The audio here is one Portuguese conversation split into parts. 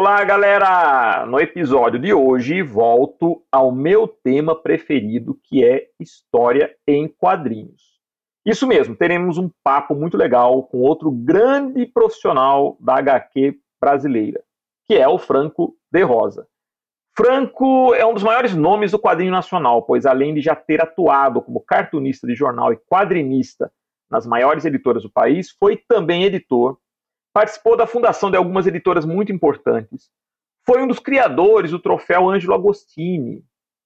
Olá, galera! No episódio de hoje, volto ao meu tema preferido, que é história em quadrinhos. Isso mesmo, teremos um papo muito legal com outro grande profissional da HQ brasileira, que é o Franco de Rosa. Franco é um dos maiores nomes do quadrinho nacional, pois além de já ter atuado como cartunista de jornal e quadrinista nas maiores editoras do país, foi também editor, participou da fundação de algumas editoras muito importantes, foi um dos criadores do troféu Ângelo Agostini.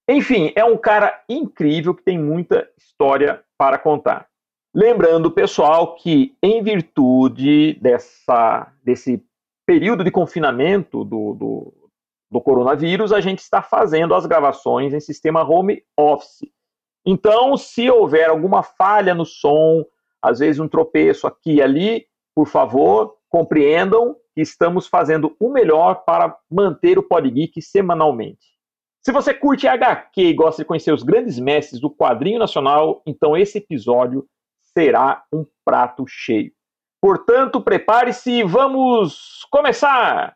Enfim, é um cara incrível que tem muita história para contar. Lembrando, pessoal, que em virtude dessa, desse período de confinamento do, do, do coronavírus, a gente está fazendo as gravações em sistema home office. Então, se houver alguma falha no som, às vezes um tropeço aqui e ali, por favor, compreendam que estamos fazendo o melhor para manter o Podgeek semanalmente. Se você curte HQ e gosta de conhecer os grandes mestres do quadrinho nacional, então esse episódio será um prato cheio. Portanto, prepare-se e vamos começar!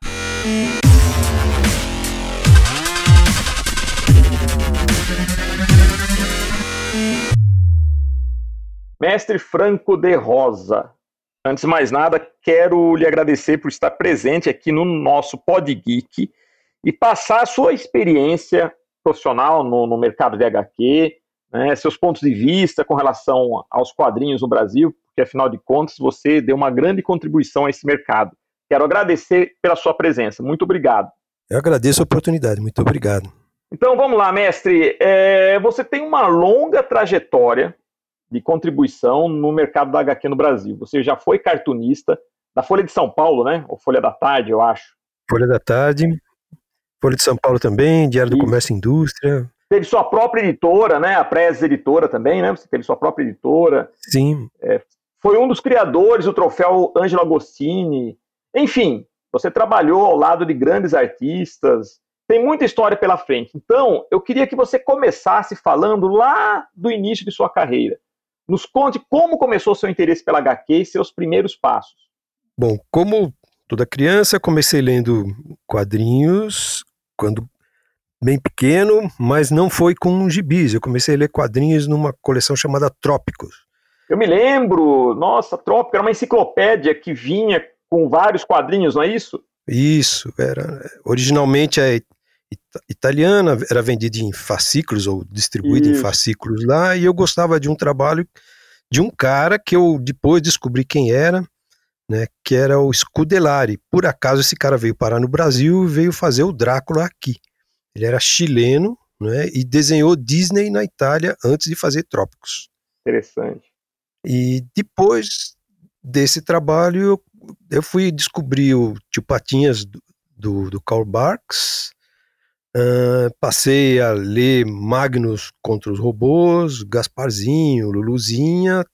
Mestre Franco de Rosa, antes de mais nada, quero lhe agradecer por estar presente aqui no nosso Pod Geek e passar a sua experiência profissional no, no mercado de HQ, né, seus pontos de vista com relação aos quadrinhos no Brasil, porque afinal de contas você deu uma grande contribuição a esse mercado. Quero agradecer pela sua presença. Muito obrigado. Eu agradeço a oportunidade. Muito obrigado. Então vamos lá, mestre. É, você tem uma longa trajetória de contribuição no mercado da HQ no Brasil. Você já foi cartunista da Folha de São Paulo, né? Ou Folha da Tarde, eu acho. Folha da Tarde, Folha de São Paulo também, Diário do Comércio e Indústria. Teve sua própria editora, né? A Press Editora também, né? Você teve sua própria editora. Sim. É, foi um dos criadores do troféu Ângelo Agostini. Enfim, você trabalhou ao lado de grandes artistas. Tem muita história pela frente. Então, eu queria que você começasse falando lá do início de sua carreira. Nos conte como começou seu interesse pela HQ e seus primeiros passos. Bom, como toda criança, comecei lendo quadrinhos quando bem pequeno, mas não foi com gibis. Eu comecei a ler quadrinhos numa coleção chamada Trópicos. Eu me lembro, nossa, Trópico era uma enciclopédia que vinha com vários quadrinhos, não é isso? Isso, era. Originalmente é italiana, era vendida em fascículos ou distribuída Isso. em fascículos lá, e eu gostava de um trabalho de um cara que eu depois descobri quem era, né, que era o Scudellari. Por acaso esse cara veio parar no Brasil e veio fazer o Drácula aqui. Ele era chileno, né, e desenhou Disney na Itália antes de fazer Trópicos. Interessante. E depois desse trabalho eu, eu fui descobrir o Tio Patinhas do, do, do Karl Barks, Uh, passei a ler Magnus contra os robôs, Gasparzinho, Luluzinha,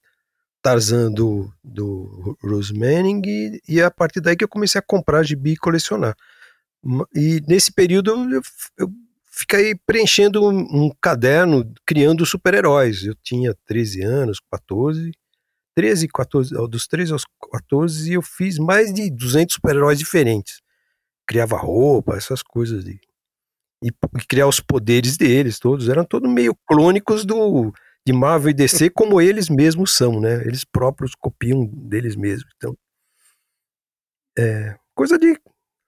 Tarzan do, do Rose Manning, e, e a partir daí que eu comecei a comprar gibi e colecionar. E nesse período eu, eu fiquei preenchendo um, um caderno criando super-heróis. Eu tinha 13 anos, 14, 13, 14, dos 13 aos 14, eu fiz mais de 200 super-heróis diferentes. Criava roupa, essas coisas de e, e criar os poderes deles todos. Eram todos meio clônicos do de Marvel e DC como eles mesmos são, né? Eles próprios copiam deles mesmos. Então, é, coisa de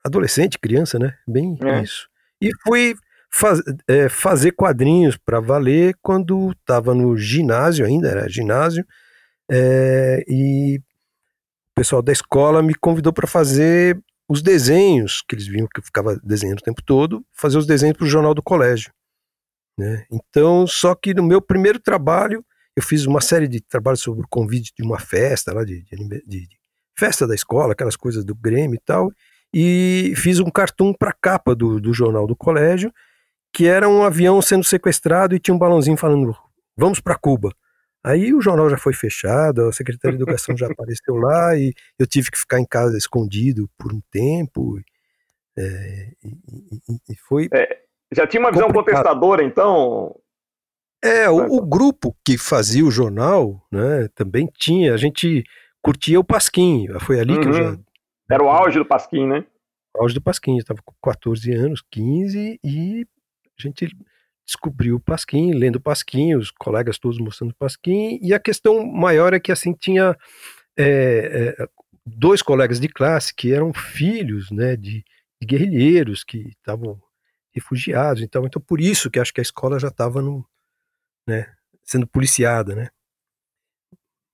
adolescente, criança, né? Bem é. isso. E fui faz, é, fazer quadrinhos para valer quando estava no ginásio ainda, era ginásio, é, e o pessoal da escola me convidou para fazer os desenhos, que eles viam que eu ficava desenhando o tempo todo, fazer os desenhos para o jornal do colégio. Né? Então, só que no meu primeiro trabalho, eu fiz uma série de trabalhos sobre o convite de uma festa lá, de, de, de, de festa da escola, aquelas coisas do Grêmio e tal, e fiz um cartoon para a capa do, do jornal do colégio, que era um avião sendo sequestrado e tinha um balãozinho falando, vamos para Cuba. Aí o jornal já foi fechado, a Secretaria de Educação já apareceu lá e eu tive que ficar em casa escondido por um tempo. É, e, e, e, foi. É, já tinha uma visão complicado. contestadora, então? É, o, o, grupo que fazia o jornal, né, também tinha. A gente curtia o Pasquim. Foi ali uhum. que eu já. Era o auge do Pasquim, né? auge do Pasquim, eu estava com 14 anos, 15, e a gente descobriu Pasquim, lendo Pasquim, os colegas todos mostrando Pasquim, e a questão maior é que assim tinha é, é, dois colegas de classe que eram filhos né, de, de guerrilheiros que estavam refugiados, então, então por isso que acho que a escola já estava né, sendo policiada, né?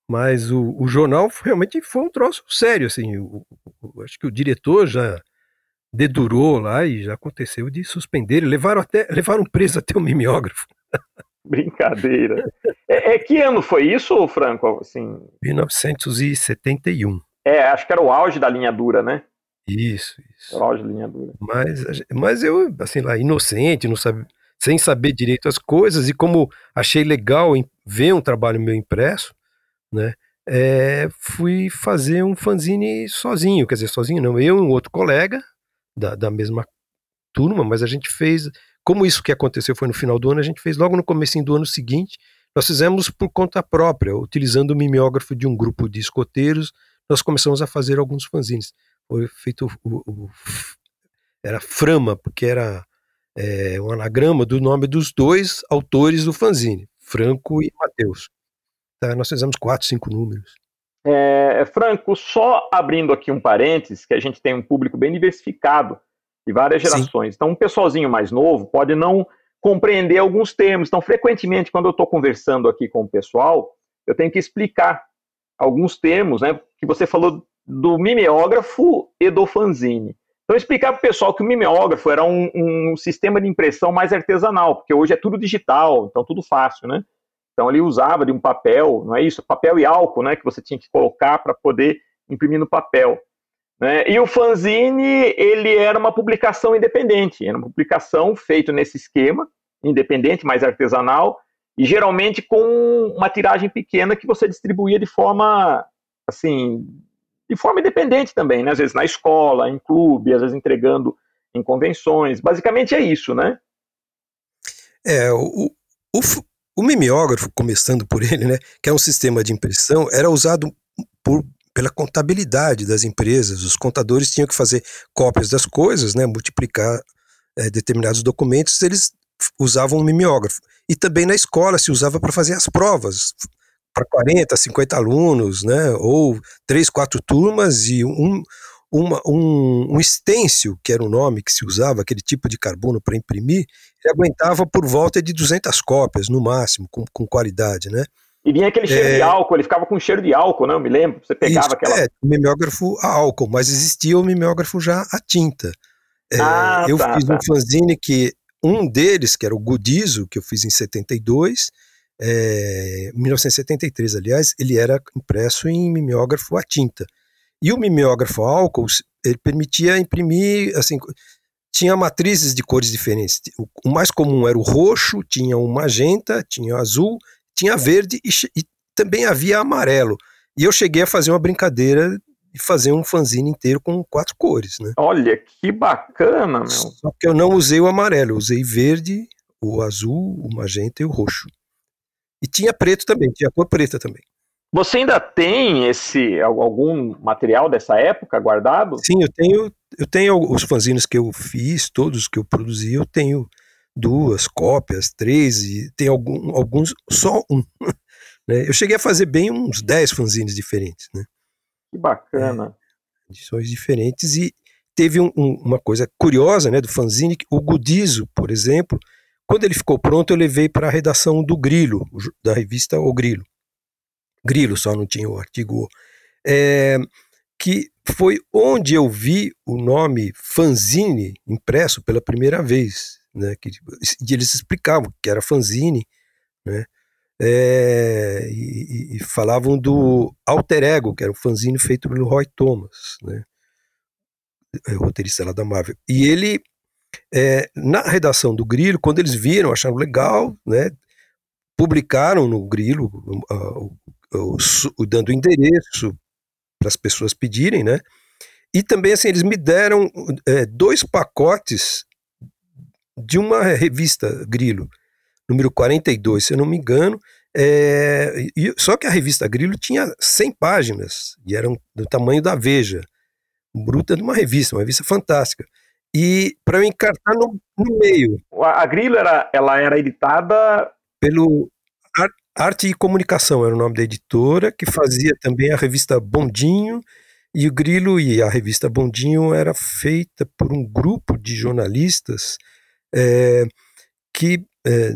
Mas o, o, jornal realmente foi um troço sério, assim, o, o, acho que o diretor já dedurou lá e já aconteceu de suspender. Levaram até levaram preso até o mimeógrafo. Brincadeira. É, é, que ano foi isso, Franco? Assim... 1971. É, acho que era o auge da linha dura, né? Isso, isso. O auge da linha dura. Mas, mas eu, assim, lá, inocente, não sabe, sem saber direito as coisas, e como achei legal ver um trabalho meu impresso, né? É, fui fazer um fanzine sozinho, quer dizer, sozinho não, eu e um outro colega, da, da mesma turma, mas a gente fez, como isso que aconteceu foi no final do ano, a gente fez logo no começo do ano seguinte, nós fizemos por conta própria, utilizando o mimeógrafo de um grupo de escoteiros, nós começamos a fazer alguns fanzines. Foi feito o, o, era Frama, porque era é, um anagrama do nome dos dois autores do fanzine, Franco e Mateus. Tá, nós fizemos quatro, cinco números. É, Franco, só abrindo aqui um parênteses, que a gente tem um público bem diversificado de várias gerações. Sim. Então, um pessoalzinho mais novo pode não compreender alguns termos. Então, frequentemente, quando eu estou conversando aqui com o pessoal, eu tenho que explicar alguns termos, né? Que você falou do mimeógrafo e do fanzine. Então, explicar para o pessoal que o mimeógrafo era um, um, sistema de impressão mais artesanal, porque hoje é tudo digital, então tudo fácil, né? Então ele usava de um papel, não é isso? Papel e álcool, né? Que você tinha que colocar para poder imprimir no papel. Né? E o fanzine, ele era uma publicação independente, era uma publicação feita nesse esquema, independente, mais artesanal, e geralmente com uma tiragem pequena que você distribuía de forma, assim, de forma independente também, né? Às vezes na escola, em clube, às vezes entregando em convenções. Basicamente é isso, né? É, o, o, o mimeógrafo, começando por ele, né, que é um sistema de impressão, era usado por pela contabilidade das empresas. Os contadores tinham que fazer cópias das coisas, né, multiplicar é, determinados documentos, eles usavam o mimeógrafo. E também na escola se usava para fazer as provas, para 40, 50 alunos, né, ou três, quatro turmas e um, uma, um, um stencil, que era o nome que se usava, aquele tipo de carbono para imprimir, ele aguentava por volta de 200 cópias, no máximo, com, com qualidade, né? E vinha aquele cheiro é... de álcool, ele ficava com cheiro de álcool, não? Né? Eu me lembro. Você pegava Isso, aquela. É, mimeógrafo a álcool, mas existia o mimeógrafo já a tinta. É, ah, eu tá, fiz tá. um fanzine que um deles, que era o Gudizo, que eu fiz em 72, é, 1973, aliás, ele era impresso em mimeógrafo a tinta. E o mimeógrafo álcool, ele permitia imprimir, assim, tinha matrizes de cores diferentes. O mais comum era o roxo, tinha o magenta, tinha o azul tinha verde e, e também havia amarelo. E eu cheguei a fazer uma brincadeira e fazer um fanzine inteiro com quatro cores, né? Olha, que bacana, meu. Só que eu não usei o amarelo, usei verde, o azul, o magenta e o roxo. E tinha preto também, tinha cor preta também. Você ainda tem esse algum material dessa época guardado? Sim, eu tenho, eu tenho os fanzines que eu fiz, todos que eu produzi, eu tenho duas cópias, três, e tem algum, alguns, só um. Né? Eu cheguei a fazer bem uns dez fanzines diferentes. Né? Que bacana. É, edições diferentes e teve um, um, uma coisa curiosa né, do fanzine, o Gudizo, por exemplo, quando ele ficou pronto eu levei para a redação do Grilo, da revista O Grilo. Grilo só não tinha o artigo é, que foi onde eu vi o nome fanzine impresso pela primeira vez né, que eles explicavam que era fanzine, né, é, e, e, falavam do Alter Ego, que era um fanzine feito pelo Roy Thomas, né, é, roteirista lá da Marvel. E ele, é, na redação do Grilo, quando eles viram, acharam legal, né, publicaram no Grilo, uh, uh, dando endereço para as pessoas pedirem, né, e também, assim, eles me deram é, dois pacotes de uma revista Grilo, número 42, se eu não me engano. É, e, só que a revista Grilo tinha 100 páginas e eram do tamanho da Veja. bruta de uma revista, uma revista fantástica. E para eu encartar no, no, meio. A, a Grilo era, ela era editada pelo Arte e Comunicação, era o nome da editora, que fazia também a revista Bondinho. E o Grilo e a revista Bondinho era feita por um grupo de jornalistas é, que, é,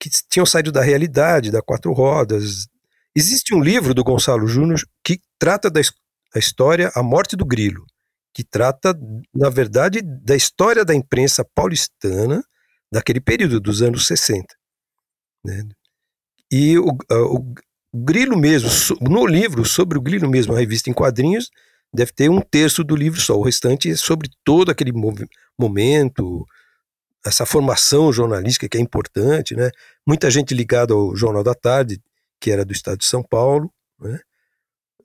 que tinham saído da realidade, da quatro rodas. Existe um livro do Gonçalo Júnior que trata da, da história A Morte do Grilo que trata, na verdade, da história da imprensa paulistana daquele período, dos anos 60. Né? E o, o, o, Grilo mesmo, no livro, sobre o Grilo mesmo, a revista em quadrinhos, deve ter um terço do livro só, o restante é sobre todo aquele momento, essa formação jornalística que é importante, né? Muita gente ligada ao Jornal da Tarde, que era do estado de São Paulo, né?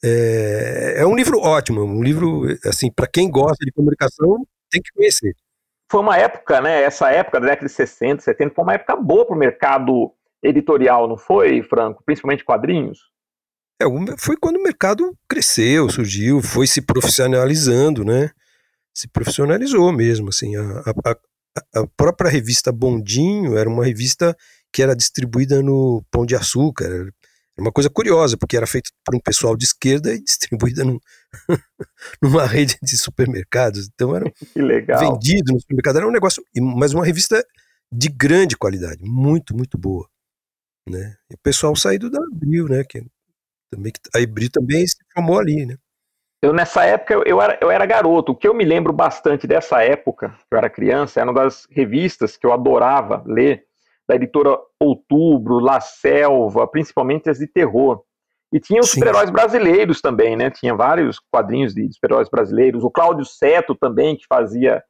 É, é um livro ótimo, um livro, assim, para quem gosta de comunicação, tem que conhecer. Foi uma época, né? Essa época da década de 60, 70, foi uma época boa para o mercado editorial, não foi, Franco? Principalmente quadrinhos? É, foi quando o mercado cresceu, surgiu, foi se profissionalizando, né? Se profissionalizou mesmo, assim. A, a, a própria revista Bondinho era uma revista que era distribuída no Pão de Açúcar, uma coisa curiosa, porque era feito por um pessoal de esquerda e distribuída num, numa rede de supermercados. Então era vendido no supermercado. Era um negócio, mas uma revista de grande qualidade, muito, muito boa. Né? E o pessoal saído da Abril, né? Que também, a Abril também se formou ali, né? Eu, nessa época, eu, era, eu era garoto. O que eu me lembro bastante dessa época, que eu era criança, era uma das revistas que eu adorava ler, da editora Outubro, La Selva, principalmente as de terror. E tinha os super-heróis brasileiros também, né? Tinha vários quadrinhos de super-heróis brasileiros. O Cláudio Seto também, que fazia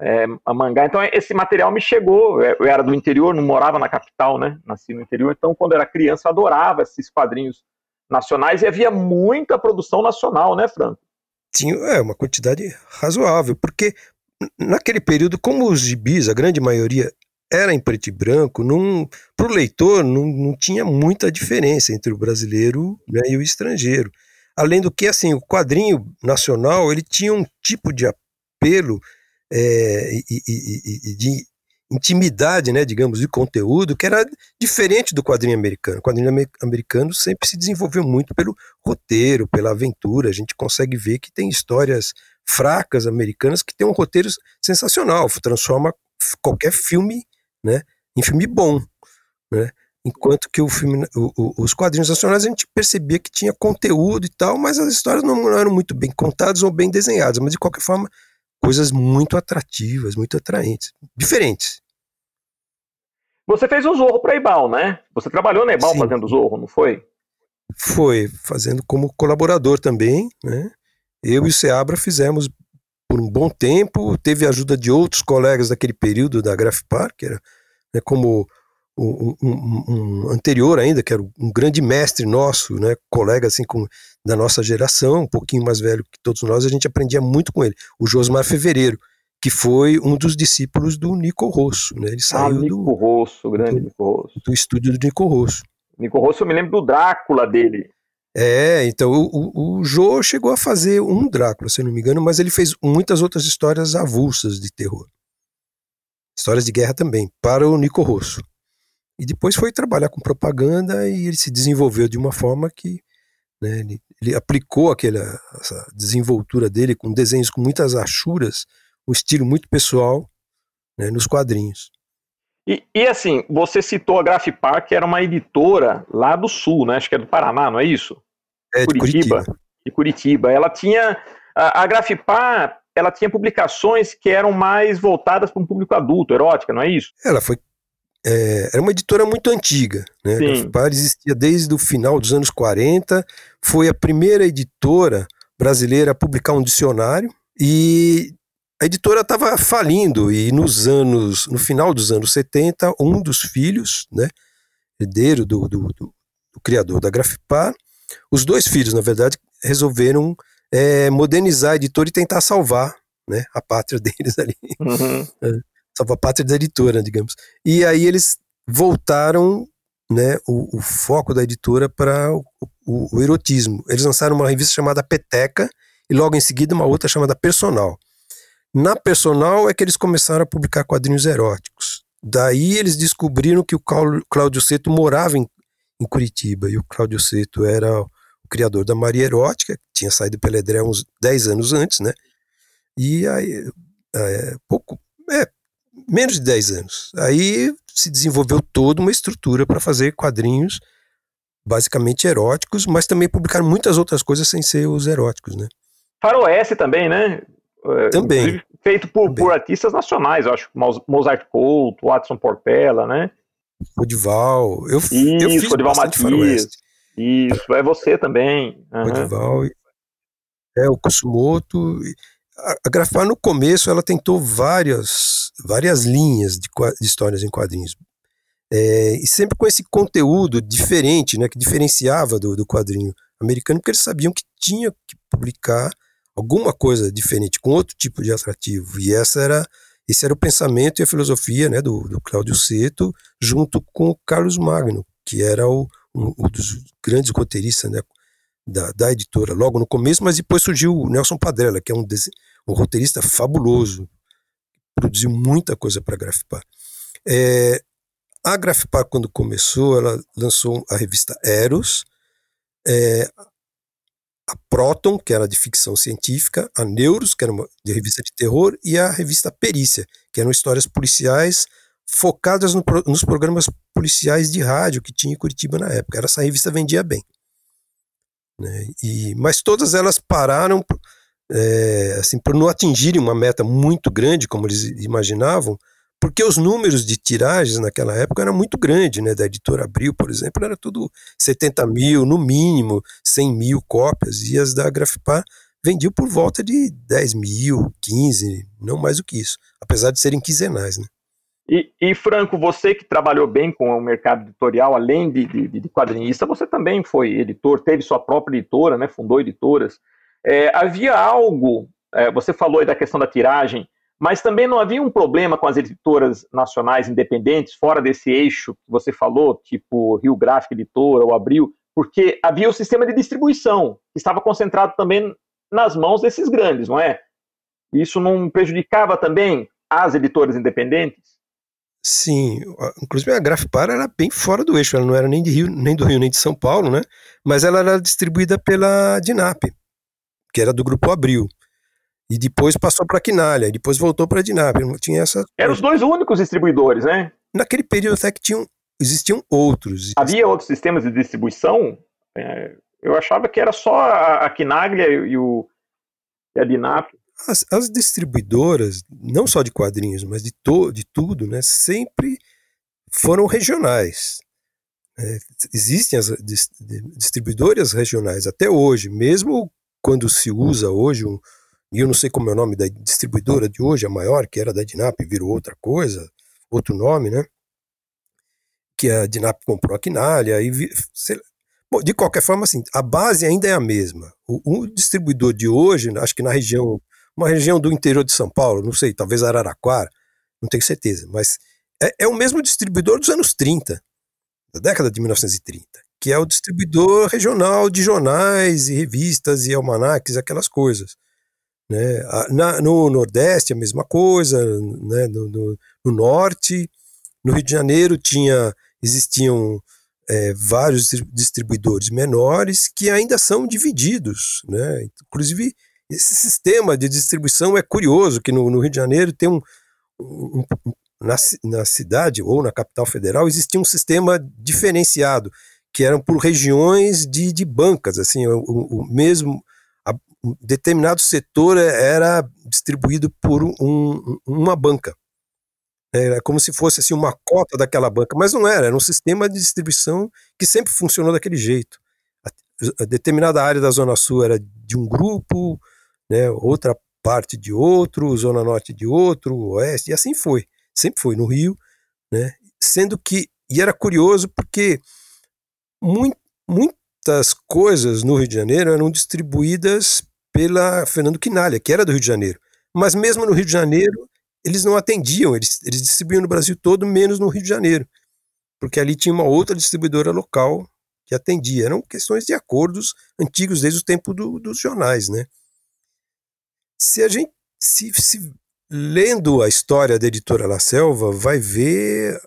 é, a mangá. Então, esse material me chegou. Eu era do interior, não morava na capital, né? Nasci no interior. Então, quando era criança, adorava esses quadrinhos nacionais e havia muita produção nacional, né, Franco? Tinha é, uma quantidade razoável, porque naquele período, como os gibis, a grande maioria era em preto e branco, para o leitor não, não tinha muita diferença entre o brasileiro né, e o estrangeiro. Além do que, assim, o quadrinho nacional ele tinha um tipo de apelo é, e, e, e, de intimidade, né, digamos, de conteúdo que era diferente do quadrinho americano. O quadrinho americano sempre se desenvolveu muito pelo roteiro, pela aventura. A gente consegue ver que tem histórias fracas americanas que tem um roteiro sensacional, transforma qualquer filme né, em filme bom, né? Enquanto que o filme, o, o, os quadrinhos nacionais a gente percebia que tinha conteúdo e tal, mas as histórias não, não eram muito bem contadas ou bem desenhadas, mas de qualquer forma coisas muito atrativas, muito atraentes, diferentes. Você fez o Zorro para Ibal, né? Você trabalhou na Ibal Sim. fazendo Zorro, não foi? Foi, fazendo como colaborador também, né? Eu e o Seabra fizemos por um bom tempo, teve a ajuda de outros colegas daquele período da Grafipar, que era né, como um, um, um, anterior ainda, que era um grande mestre nosso, né, colega assim com, da nossa geração, um pouquinho mais velho que todos nós, a gente aprendia muito com ele, o Josmar Fevereiro, que foi um dos discípulos do Nico Rosso, né, ele ah, saiu ah, Nico do, Rosso, grande do, Nico Rosso. do estúdio do Nico Rosso. Nico Rosso, eu me lembro do Drácula dele, é, então o, o, o Jô chegou a fazer um Drácula, se não me engano, mas ele fez muitas outras histórias avulsas de terror. Histórias de guerra também, para o Nico Rosso. E depois foi trabalhar com propaganda e ele se desenvolveu de uma forma que né, ele, ele, aplicou aquela essa desenvoltura dele com desenhos com muitas achuras, um estilo muito pessoal né, nos quadrinhos. E, e, assim, você citou a Grafipar, que era uma editora lá do sul, né? Acho que é do Paraná, não é isso? É, de Curitiba. Curitiba. De Curitiba. Ela tinha. A, a Grafipar, ela tinha publicações que eram mais voltadas para um público adulto, erótica, não é isso? Ela foi. É, era uma editora muito antiga, né? Sim. A Grafipar existia desde o final dos anos 40, foi a primeira editora brasileira a publicar um dicionário e a editora estava falindo e nos anos, no final dos anos 70, um dos filhos, né, herdeiro do, do, do, do criador da Grafipar, os dois filhos, na verdade, resolveram é, modernizar a editora e tentar salvar né, a pátria deles ali. Uhum. É, salvar a pátria da editora, digamos. E aí eles voltaram né, o, o foco da editora para o, o, o, erotismo. Eles lançaram uma revista chamada Peteca, e logo em seguida uma outra chamada Personal. Na Personal é que eles começaram a publicar quadrinhos eróticos. Daí eles descobriram que o Cláudio Seto morava em, em Curitiba e o Cláudio Seto era o criador da Maria Erótica, que tinha saído pela Edré uns 10 anos antes, né? E aí, é, pouco, é, menos de 10 anos. Aí se desenvolveu toda uma estrutura para fazer quadrinhos basicamente eróticos, mas também publicaram muitas outras coisas sem ser os eróticos, né? Faroeste também, né? É, também. Feito por, também. por artistas nacionais, eu acho. Mozart Couto, Watson Portela, né? Odival. Eu, Isso, eu fiz Odival Matias. Isso, é você também. Uhum. Odival. É, o Kusumoto. A, Grafar, no começo, ela tentou várias, várias linhas de, de histórias em quadrinhos. É, e sempre com esse conteúdo diferente, né, que diferenciava do, do quadrinho americano, porque eles sabiam que tinha que publicar alguma coisa diferente, com outro tipo de atrativo. E essa era, esse era o pensamento e a filosofia né, do, do Cláudio Seto, junto com o Carlos Magno, que era o, um, um dos grandes roteiristas né, da, da editora, logo no começo, mas depois surgiu o Nelson Padrella, que é um, um roteirista fabuloso, produziu muita coisa para Grafipar. É, a Grafipar, quando começou, ela lançou a revista Eros, é, a Proton, que era de ficção científica, a Neuros, que era uma de revista de terror, e a revista Perícia, que eram histórias policiais focadas no, nos programas policiais de rádio que tinha em Curitiba na época. Essa revista vendia bem. Né? E, mas todas elas pararam é, assim, por não atingirem uma meta muito grande, como eles imaginavam, porque os números de tiragens naquela época eram muito grandes, né? Da editora Abril, por exemplo, era tudo 70 mil, no mínimo 100 mil cópias, e as da Grafipar vendiam por volta de 10 mil, 15, não mais do que isso, apesar de serem quinzenais, né? E, e, Franco, você que trabalhou bem com o mercado editorial, além de, de, de quadrinista, você também foi editor, teve sua própria editora, né? Fundou editoras. É, havia algo, é, você falou aí da questão da tiragem, mas também não havia um problema com as editoras nacionais independentes, fora desse eixo que você falou, tipo Rio Gráfica Editora ou Abril, porque havia o sistema de distribuição, que estava concentrado também nas mãos desses grandes, não é? Isso não prejudicava também as editoras independentes? Sim, inclusive a Grafpar era bem fora do eixo, ela não era nem, de Rio, nem do Rio nem de São Paulo, né? Mas ela era distribuída pela Dinap, que era do Grupo Abril. E depois passou para a Quinalha, e depois voltou para a Dinap. Tinha essa. Eram os dois únicos distribuidores, né? Naquele período até que tinham, existiam outros. Havia outros sistemas de distribuição? É, eu achava que era só a, a Quinaglia e, o, e a Dinap. As, as, distribuidoras, não só de quadrinhos, mas de, to, de tudo, né, sempre foram regionais. É, existem as distribuidoras regionais até hoje, mesmo quando se usa hoje um, e eu não sei como é o nome da distribuidora de hoje, a maior, que era da Dinap, virou outra coisa, outro nome, né? Que a Dinap comprou a Quinalha, e Bom, de qualquer forma, assim, a base ainda é a mesma. O, o, distribuidor de hoje, acho que na região, uma região do interior de São Paulo, não sei, talvez Araraquara, não tenho certeza, mas é, é o mesmo distribuidor dos anos 30, da década de 1930, que é o distribuidor regional de jornais e revistas e almanaques, aquelas coisas. Né? Na, no Nordeste, a mesma coisa, né? no, no, no Norte, no Rio de Janeiro tinha, existiam é, vários distribuidores menores que ainda são divididos. Né? Inclusive, esse sistema de distribuição é curioso, que no, no Rio de Janeiro tem um, um, um na, na cidade ou na capital federal existia um sistema diferenciado, que eram por regiões de, de bancas, assim, o, o mesmo um determinado setor era distribuído por um, uma banca. Era como se fosse assim, uma cota daquela banca, mas não era, era um sistema de distribuição que sempre funcionou daquele jeito. A, a determinada área da Zona Sul era de um grupo, né, outra parte de outro, Zona Norte de outro, Oeste, e assim foi. Sempre foi no Rio, né, sendo que, e era curioso porque muito, muitas coisas no Rio de Janeiro eram distribuídas pela Fernando Quinalha, que era do Rio de Janeiro. Mas mesmo no Rio de Janeiro, eles não atendiam, eles, eles distribuíam no Brasil todo, menos no Rio de Janeiro. Porque ali tinha uma outra distribuidora local que atendia. Eram questões de acordos antigos, desde o tempo do, dos jornais, né? se a gente se, se lendo a história da editora La Selva, vai ver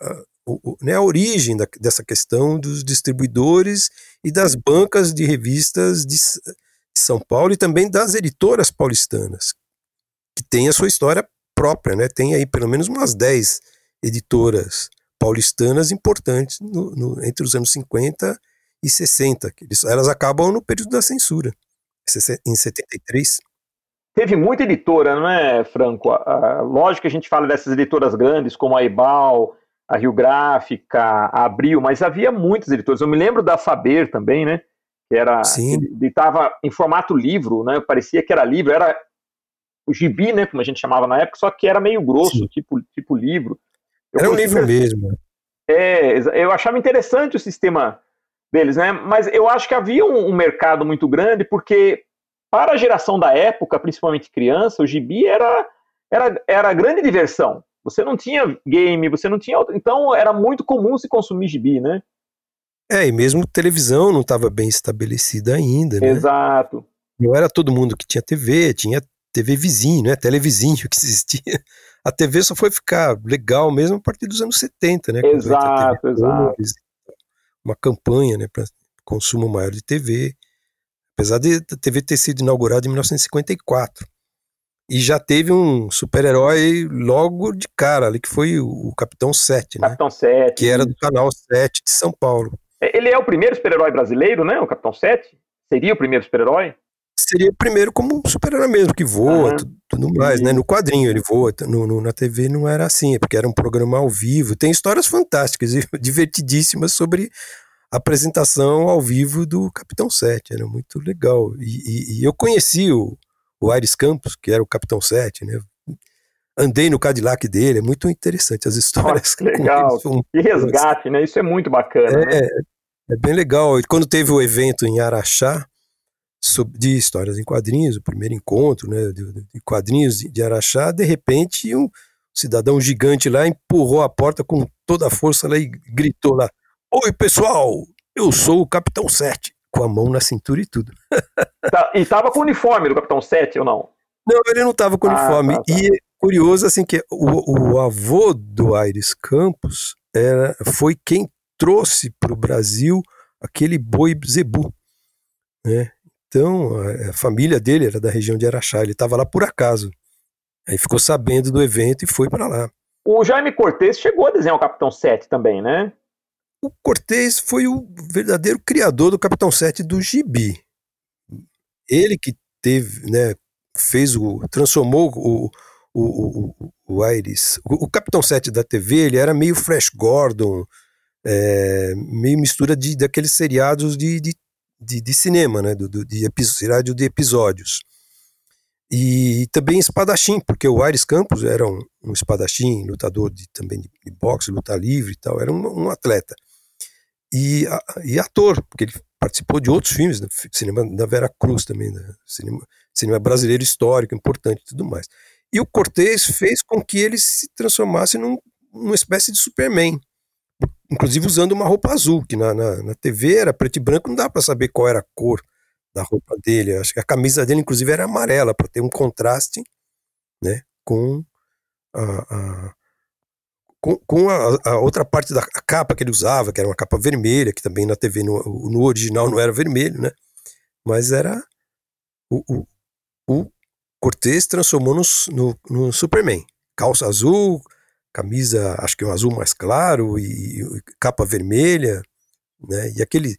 a, o, né, a origem da, dessa questão dos distribuidores e das bancas de revistas de, de São Paulo e também das editoras paulistanas, que tem a sua história própria, né? Tem aí pelo menos umas 10 editoras paulistanas importantes no, no, entre os anos 50 e 60. Que eles, elas acabam no período da censura, em 73. Teve muita editora, não é, Franco? A, lógico que a gente fala dessas editoras grandes, como a Ebal, a Rio Gráfica, a Abril, mas havia muitas editoras. Eu me lembro da Faber também, né? Que era. Sim. Ele estava em formato livro, né? Parecia que era livro, era o gibi, né? Como a gente chamava na época, só que era meio grosso, tipo, tipo livro. Eu era um livro mesmo. É, eu achava interessante o sistema deles, né? Mas eu acho que havia um, um mercado muito grande, porque para a geração da época, principalmente criança, o gibi era, era, era grande diversão. Você não tinha game, você não tinha. Então era muito comum se consumir gibi, né? É, e mesmo televisão não estava bem estabelecida ainda, né? Exato. Não era todo mundo que tinha TV, tinha TV vizinho, né? Televizinho que existia. A TV só foi ficar legal mesmo a partir dos anos 70, né? Exato, exato. Uma campanha, né, para consumo maior de TV. Apesar de a TV ter sido inaugurada em 1954. E já teve um super-herói logo de cara ali, que foi o Capitão 7, né? Capitão 7. Que era do canal 7 de São Paulo. É, ele é o primeiro super-herói brasileiro, né? O Capitão 7? Seria o primeiro super-herói? Seria o primeiro como super-herói mesmo, que voa, uhum. tudo, tudo, mais, né? No quadrinho ele voa, no, no, na TV não era assim, é porque era um programa ao vivo. Tem histórias fantásticas e divertidíssimas sobre apresentação ao vivo do Capitão 7, era muito legal. E, e, e eu conheci o, o Aires Campos, que era o Capitão 7, né? Andei no Cadillac dele, é muito interessante as histórias. Nossa, legal, que resgate, né? Isso é muito bacana. É, né? é bem legal. E quando teve o evento em Araxá, de histórias em quadrinhos, o primeiro encontro né, de, de quadrinhos de Araxá, de repente um cidadão gigante lá empurrou a porta com toda a força lá e gritou lá: Oi, pessoal, eu sou o Capitão 7, com a mão na cintura e tudo. Tá, e estava com o uniforme do Capitão 7 ou não? Não, ele não estava com o ah, uniforme. Tá, tá. E é curioso, assim, que o, o avô do Aires Campos era, foi quem trouxe para o Brasil aquele boi zebu, né? Então, a, a família dele era da região de Araxá, ele estava lá por acaso. Aí ficou sabendo do evento e foi para lá. O Jaime Cortez chegou a desenhar o Capitão 7 também, né? O Cortez foi o verdadeiro criador do Capitão 7 do Gibi. Ele que teve, né, fez o. transformou o, o, o, o Iris. O, o, Capitão 7 da TV, ele era meio Flash Gordon, é, meio mistura de, daqueles seriados de, de, de, de cinema, né, do, de episódio de episódios. E também espadachim, porque o Aires Campos era um, um espadachim, lutador de, também de, de boxe, luta livre e tal, era um, um atleta e, e ator, porque ele participou de outros filmes, do cinema da Vera Cruz também, né? cinema, cinema brasileiro histórico, importante e tudo mais. E o Cortez fez com que ele se transformasse num, numa espécie de Superman, inclusive usando uma roupa azul, que na, na, na TV era preto e branco, não dá para saber qual era a cor da roupa dele. Acho que a camisa dele, inclusive, era amarela, para ter um contraste né, com a, a com, com a, a, outra parte da capa que ele usava, que era uma capa vermelha, que também na TV, no, no original não era vermelho, né? Mas era. O, o, o Cortez transformou no, no, no, Superman. Calça azul, camisa, acho que um azul mais claro, e, e capa vermelha, né? E aquele.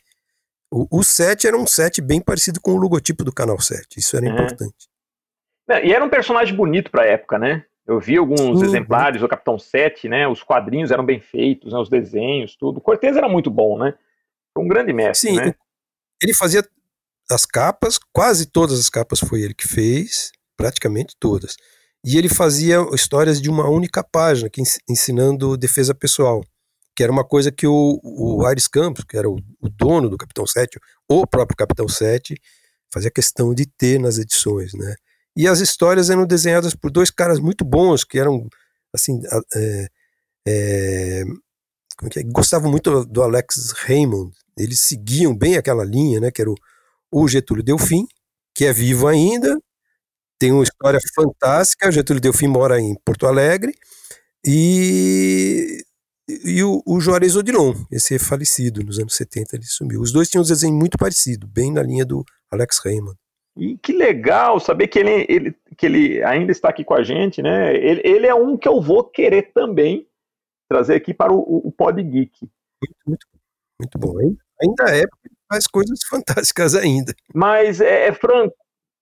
O, o set era um set bem parecido com o logotipo do Canal 7. Isso era uhum. importante. E era um personagem bonito para a época, né? Eu vi alguns exemplares do Capitão 7, né? Os quadrinhos eram bem feitos, né, os desenhos, tudo. O Cortez era muito bom, né? Foi um grande mestre, Sim, né? Ele fazia as capas, quase todas as capas foi ele que fez, praticamente todas. E ele fazia histórias de uma única página, que ensinando defesa pessoal, que era uma coisa que o, o Aires Campos, que era o, o dono do Capitão 7, o próprio Capitão 7, fazia questão de ter nas edições, né? E as histórias eram desenhadas por dois caras muito bons, que eram, assim, é, é, é, gostavam muito do Alex Raymond. Eles seguiam bem aquela linha, né, que era o, o Getúlio Delfim, que é vivo ainda, tem uma história fantástica. Getúlio Delfim mora em Porto Alegre e, e o, o Juarez Odilon, esse é falecido nos anos 70, ele sumiu. Os dois tinham um desenho muito parecido, bem na linha do Alex Raymond. E que legal saber que ele, ele, que ele ainda está aqui com a gente, né? Ele, ele é um que eu vou querer também trazer aqui para o, o Pod Geek. Muito, muito, muito bom. Ainda é, faz coisas fantásticas ainda. Mas, é, é Franco,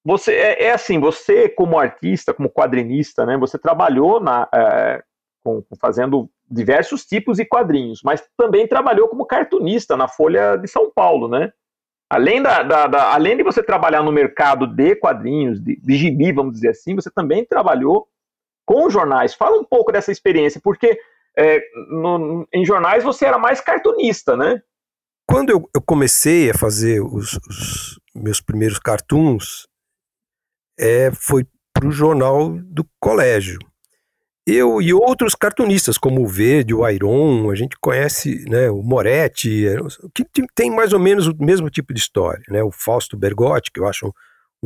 você é, é, assim, você como artista, como quadrinista, né? Você trabalhou na, é, com, fazendo diversos tipos de quadrinhos, mas também trabalhou como cartunista na Folha de São Paulo, né? Além, da, da, da, além de você trabalhar no mercado de quadrinhos, de, de gibi, vamos dizer assim, você também trabalhou com jornais. Fala um pouco dessa experiência, porque é, no, em jornais você era mais cartunista, né? Quando eu, eu comecei a fazer os, os meus primeiros cartoons, é, foi para o jornal do colégio eu e outros cartunistas, como o Verde, o Iron, a gente conhece né, o Moretti, é, que tem mais ou menos o mesmo tipo de história. Né? O Fausto Bergotti, que eu acho um,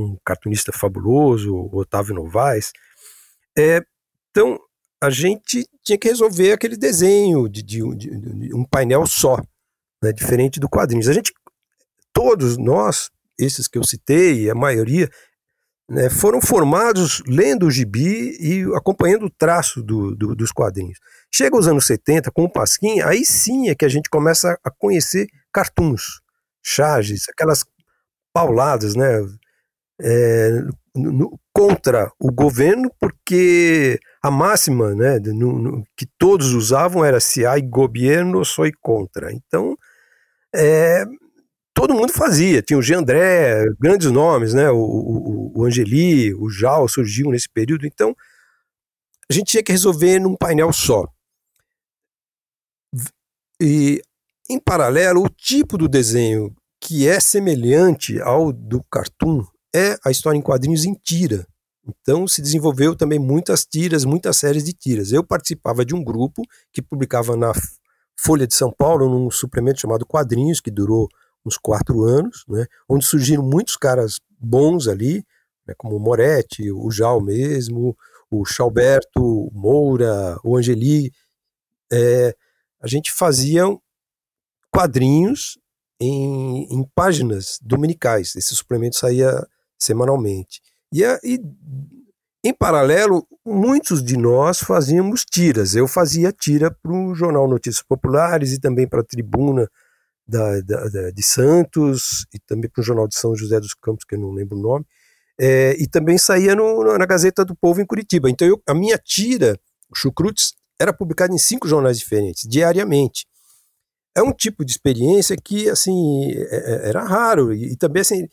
um cartunista fabuloso, o Otávio Novaes. É, então, a gente tinha que resolver aquele desenho de, de, de, de um painel só, né, diferente do quadrinhos. A gente, todos nós, esses que eu citei, a maioria, né, foram formados lendo o gibi e acompanhando o traço do, do, dos quadrinhos. Chega os anos 70, com o Pasquim, aí sim é que a gente começa a conhecer cartoons, charges, aquelas pauladas, né, é, no, contra o governo, porque a máxima né, no, no, que todos usavam era se há governo, sou contra. Então, é, todo mundo fazia. Tinha o Jean André, grandes nomes, né? O, o, o Angeli, o Jal surgiu nesse período. Então, a gente tinha que resolver num painel só. E, em paralelo, o tipo do desenho que é semelhante ao do cartoon é a história em quadrinhos em tira. Então se desenvolveu também muitas tiras, muitas séries de tiras. Eu participava de um grupo que publicava na Folha de São Paulo, num suplemento chamado Quadrinhos, que durou uns quatro anos, né, onde surgiram muitos caras bons ali, né, como o Moretti, o Jal mesmo, o Chalberto, o Moura, o Angeli. É, a gente fazia quadrinhos em, em, páginas dominicais. Esse suplemento saía semanalmente. E, e, em paralelo, muitos de nós fazíamos tiras. Eu fazia tira para o Jornal Notícias Populares e também para a Tribuna da, da, de Santos e também para o Jornal de São José dos Campos, que eu não lembro o nome, é, e também saía no, na Gazeta do Povo em Curitiba. Então eu, a minha tira, o Chucrutes, era publicada em cinco jornais diferentes, diariamente. É um tipo de experiência que, assim, é, é era raro e, e, também, assim,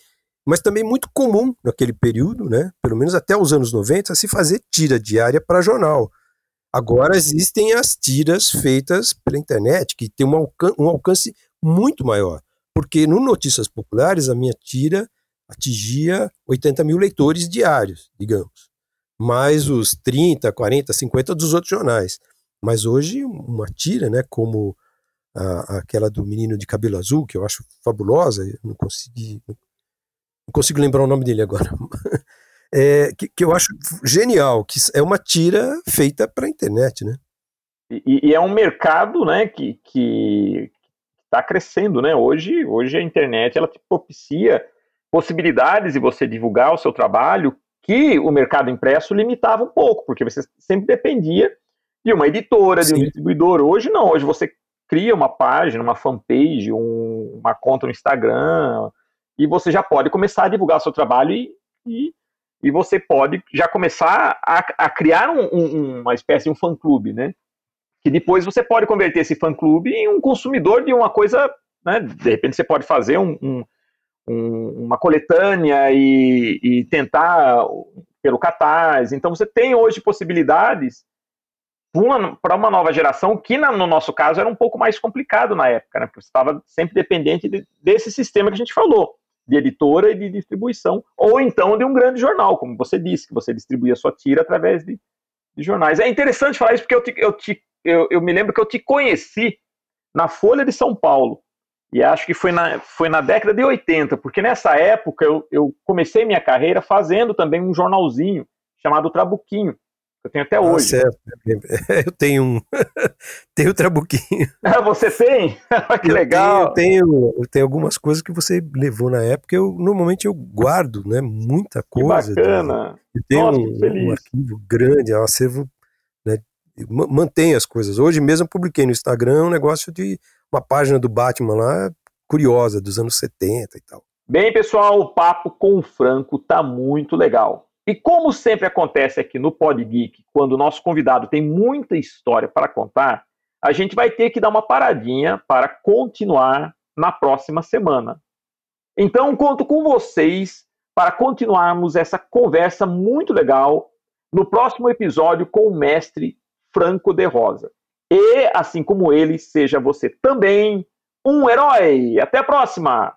mas também muito comum naquele período, né? Pelo menos até os anos 90, se fazer tira diária para jornal. Agora existem as tiras feitas pela internet, que tem um, um alcance muito maior, porque no Notícias Populares a minha tira atingia 80 mil leitores diários, digamos, mais os 30, 40, 50 dos outros jornais. Mas hoje uma tira, né, como a, aquela do menino de cabelo azul, que eu acho fabulosa, eu não consegui, não consigo lembrar o nome dele agora, é, que, que eu acho genial, que é uma tira feita para a internet, né? E, e, é um mercado, né, que, que, está crescendo, né? Hoje, hoje a internet ela te propicia possibilidades de você divulgar o seu trabalho que o mercado impresso limitava um pouco, porque você sempre dependia de uma editora, Sim. de um distribuidor. Hoje não, hoje você cria uma página, uma fanpage, um, uma conta no Instagram, e você já pode começar a divulgar o seu trabalho e, e, e você pode já começar a, a criar um, um, uma espécie de um fã-clube, né? Que depois você pode converter esse fã-clube em um consumidor de uma coisa, né, de repente você pode fazer um, um, um, uma coletânea e, e, tentar pelo Catarse, então você tem hoje possibilidades para uma nova geração que na, no nosso caso era um pouco mais complicado na época, né, porque você estava sempre dependente de, desse sistema que a gente falou, de editora e de distribuição, ou então de um grande jornal, como você disse, que você distribuía sua tira através de, de jornais. É interessante falar isso porque eu te, eu te eu, eu me lembro que eu te conheci na Folha de São Paulo. E acho que foi na, foi na década de 80, porque nessa época eu, eu comecei minha carreira fazendo também um jornalzinho chamado Trabuquinho, eu tenho até ah, hoje. Certo. Eu tenho um. tenho trabuquinho. Ah, você tem? que eu legal. Tenho, eu tenho, eu tenho algumas coisas que você levou na época. Eu normalmente eu guardo, né? Muita coisa. Que bacana. Eu tenho Nossa, um, um, arquivo grande, é um acervo. Mantém as coisas. Hoje mesmo eu publiquei no Instagram um negócio de uma página do Batman lá, curiosa, dos anos 70 e tal. Bem, pessoal, o papo com o Franco tá muito legal. E como sempre acontece aqui no Pod Geek, quando o nosso convidado tem muita história para contar, a gente vai ter que dar uma paradinha para continuar na próxima semana. Então, conto com vocês para continuarmos essa conversa muito legal no próximo episódio com o mestre Franco de Rosa. E, assim como ele, seja você também um herói. Até a próxima!